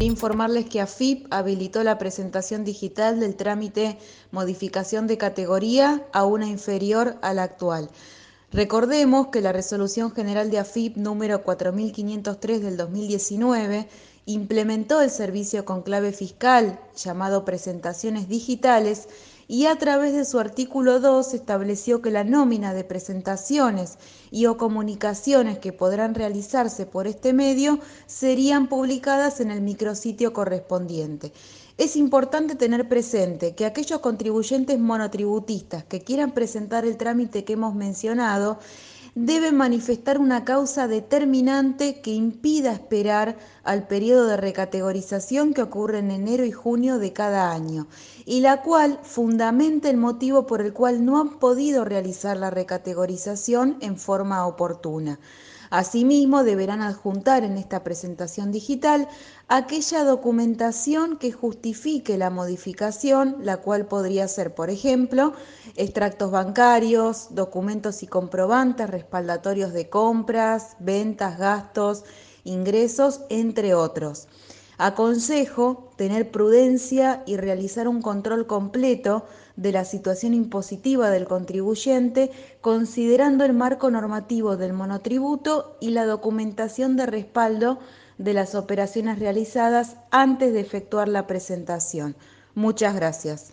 Informarles que AFIP habilitó la presentación digital del trámite modificación de categoría a una inferior a la actual. Recordemos que la Resolución General de AFIP número 4503 del 2019 implementó el servicio con clave fiscal llamado presentaciones digitales y a través de su artículo 2 estableció que la nómina de presentaciones y o comunicaciones que podrán realizarse por este medio serían publicadas en el micrositio correspondiente. Es importante tener presente que aquellos contribuyentes monotributistas que quieran presentar el trámite que hemos mencionado debe manifestar una causa determinante que impida esperar al periodo de recategorización que ocurre en enero y junio de cada año, y la cual fundamenta el motivo por el cual no han podido realizar la recategorización en forma oportuna. Asimismo, deberán adjuntar en esta presentación digital aquella documentación que justifique la modificación, la cual podría ser, por ejemplo, extractos bancarios, documentos y comprobantes respaldatorios de compras, ventas, gastos, ingresos, entre otros. Aconsejo tener prudencia y realizar un control completo de la situación impositiva del contribuyente, considerando el marco normativo del monotributo y la documentación de respaldo de las operaciones realizadas antes de efectuar la presentación. Muchas gracias.